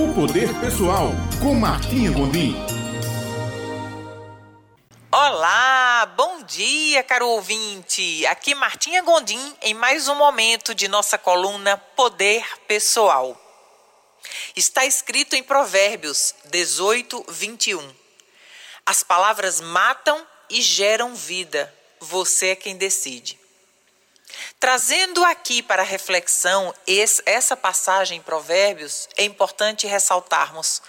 O Poder Pessoal, com Martinha Gondim. Olá, bom dia, caro ouvinte. Aqui Martinha Gondim em mais um momento de nossa coluna Poder Pessoal. Está escrito em Provérbios 18, 21. As palavras matam e geram vida. Você é quem decide. Trazendo aqui para reflexão essa passagem em Provérbios, é importante ressaltarmos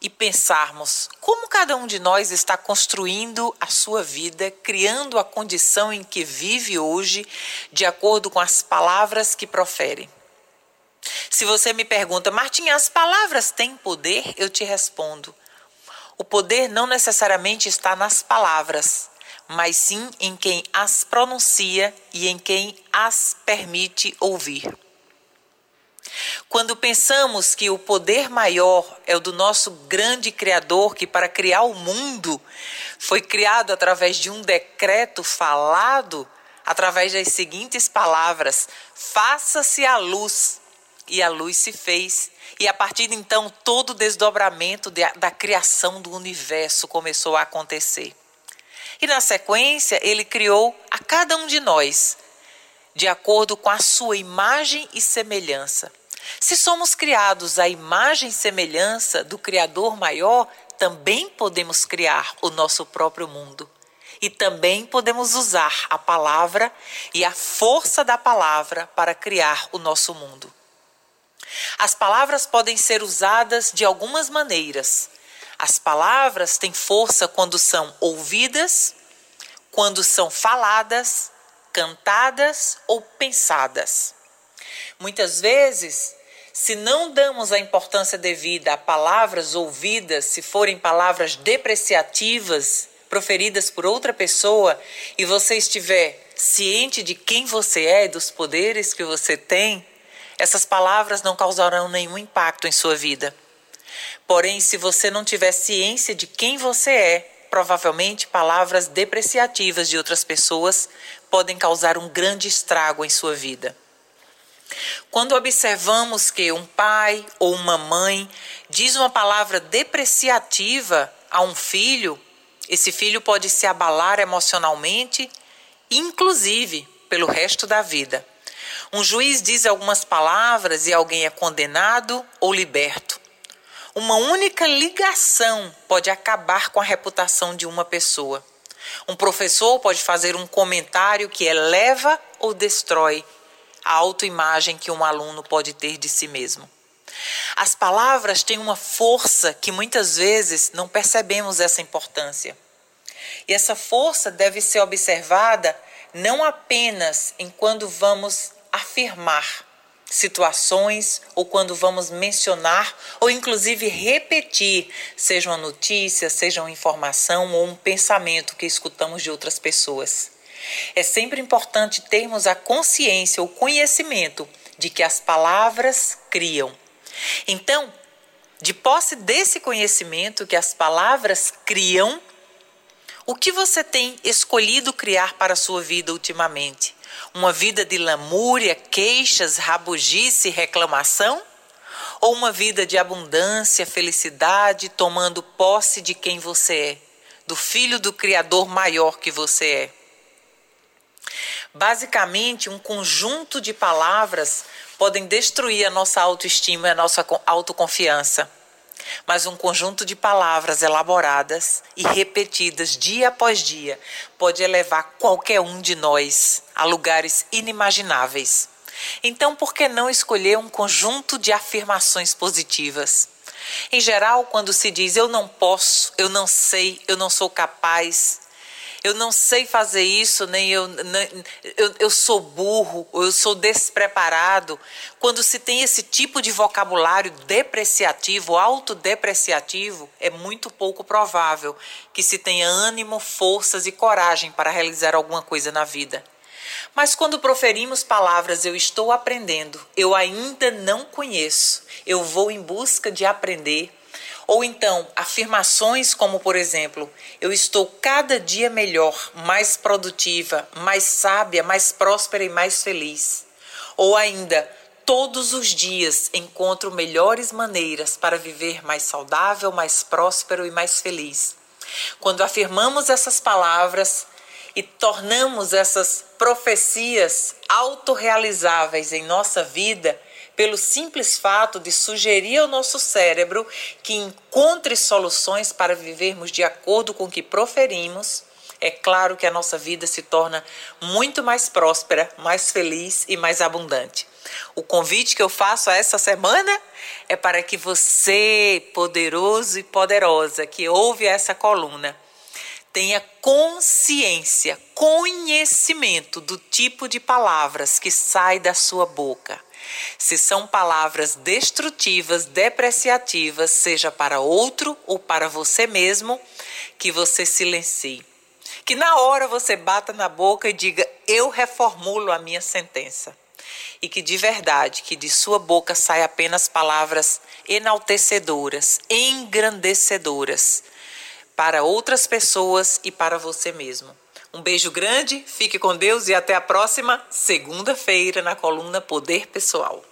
e pensarmos como cada um de nós está construindo a sua vida, criando a condição em que vive hoje, de acordo com as palavras que profere. Se você me pergunta, Martinha, as palavras têm poder? Eu te respondo. O poder não necessariamente está nas palavras, mas sim em quem as pronuncia e em quem as permite ouvir. Quando pensamos que o poder maior é o do nosso grande Criador, que para criar o mundo foi criado através de um decreto falado, através das seguintes palavras: Faça-se a luz. E a luz se fez. E a partir de então, todo o desdobramento de, da criação do universo começou a acontecer. E na sequência, ele criou a cada um de nós, de acordo com a sua imagem e semelhança. Se somos criados à imagem e semelhança do Criador maior, também podemos criar o nosso próprio mundo. E também podemos usar a palavra e a força da palavra para criar o nosso mundo. As palavras podem ser usadas de algumas maneiras. As palavras têm força quando são ouvidas, quando são faladas, cantadas ou pensadas. Muitas vezes, se não damos a importância devida a palavras ouvidas, se forem palavras depreciativas proferidas por outra pessoa e você estiver ciente de quem você é e dos poderes que você tem, essas palavras não causarão nenhum impacto em sua vida. Porém, se você não tiver ciência de quem você é, provavelmente palavras depreciativas de outras pessoas podem causar um grande estrago em sua vida. Quando observamos que um pai ou uma mãe diz uma palavra depreciativa a um filho, esse filho pode se abalar emocionalmente, inclusive pelo resto da vida. Um juiz diz algumas palavras e alguém é condenado ou liberto. Uma única ligação pode acabar com a reputação de uma pessoa. Um professor pode fazer um comentário que eleva ou destrói a autoimagem que um aluno pode ter de si mesmo. As palavras têm uma força que muitas vezes não percebemos essa importância. E essa força deve ser observada não apenas em quando vamos afirmar, situações ou quando vamos mencionar ou inclusive repetir, seja uma notícia, seja uma informação ou um pensamento que escutamos de outras pessoas. É sempre importante termos a consciência, o conhecimento de que as palavras criam. Então, de posse desse conhecimento que as palavras criam, o que você tem escolhido criar para a sua vida ultimamente? Uma vida de lamúria, queixas, rabugice e reclamação? Ou uma vida de abundância, felicidade, tomando posse de quem você é, do filho do Criador maior que você é? Basicamente, um conjunto de palavras podem destruir a nossa autoestima e a nossa autoconfiança mas um conjunto de palavras elaboradas e repetidas dia após dia pode elevar qualquer um de nós a lugares inimagináveis. Então, por que não escolher um conjunto de afirmações positivas? Em geral, quando se diz eu não posso, eu não sei, eu não sou capaz, eu não sei fazer isso, nem eu, nem, eu, eu sou burro, ou eu sou despreparado. Quando se tem esse tipo de vocabulário depreciativo, autodepreciativo, é muito pouco provável que se tenha ânimo, forças e coragem para realizar alguma coisa na vida. Mas quando proferimos palavras eu estou aprendendo, eu ainda não conheço, eu vou em busca de aprender, ou então, afirmações como, por exemplo, eu estou cada dia melhor, mais produtiva, mais sábia, mais próspera e mais feliz. Ou ainda, todos os dias encontro melhores maneiras para viver mais saudável, mais próspero e mais feliz. Quando afirmamos essas palavras e tornamos essas profecias autorrealizáveis em nossa vida, pelo simples fato de sugerir ao nosso cérebro que encontre soluções para vivermos de acordo com o que proferimos, é claro que a nossa vida se torna muito mais próspera, mais feliz e mais abundante. O convite que eu faço a essa semana é para que você, poderoso e poderosa, que ouve essa coluna, tenha consciência, conhecimento do tipo de palavras que sai da sua boca. Se são palavras destrutivas, depreciativas, seja para outro ou para você mesmo, que você silencie. Que na hora você bata na boca e diga: Eu reformulo a minha sentença e que de verdade, que de sua boca saia apenas palavras enaltecedoras, engrandecedoras para outras pessoas e para você mesmo. Um beijo grande, fique com Deus e até a próxima segunda-feira na coluna Poder Pessoal.